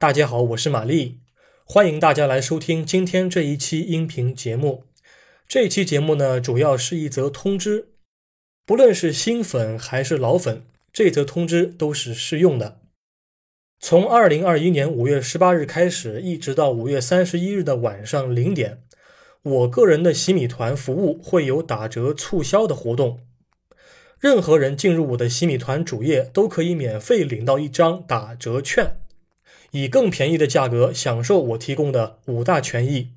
大家好，我是玛丽，欢迎大家来收听今天这一期音频节目。这期节目呢，主要是一则通知，不论是新粉还是老粉，这则通知都是适用的。从二零二一年五月十八日开始，一直到五月三十一日的晚上零点，我个人的洗米团服务会有打折促销的活动。任何人进入我的洗米团主页，都可以免费领到一张打折券。以更便宜的价格享受我提供的五大权益。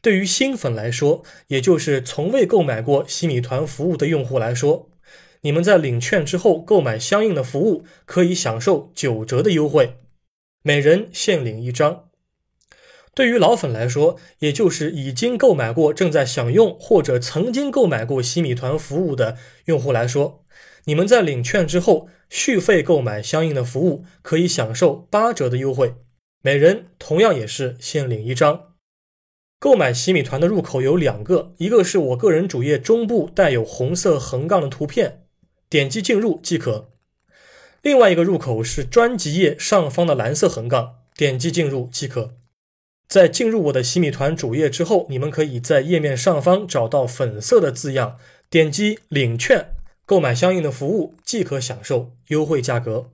对于新粉来说，也就是从未购买过西米团服务的用户来说，你们在领券之后购买相应的服务，可以享受九折的优惠，每人限领一张。对于老粉来说，也就是已经购买过、正在享用或者曾经购买过洗米团服务的用户来说，你们在领券之后。续费购买相应的服务，可以享受八折的优惠，每人同样也是限领一张。购买洗米团的入口有两个，一个是我个人主页中部带有红色横杠的图片，点击进入即可；另外一个入口是专辑页上方的蓝色横杠，点击进入即可。在进入我的洗米团主页之后，你们可以在页面上方找到粉色的字样，点击领券。购买相应的服务即可享受优惠价格，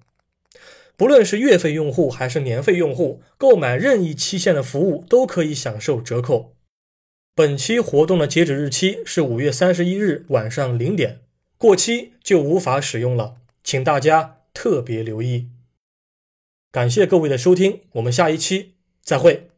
不论是月费用户还是年费用户，购买任意期限的服务都可以享受折扣。本期活动的截止日期是五月三十一日晚上零点，过期就无法使用了，请大家特别留意。感谢各位的收听，我们下一期再会。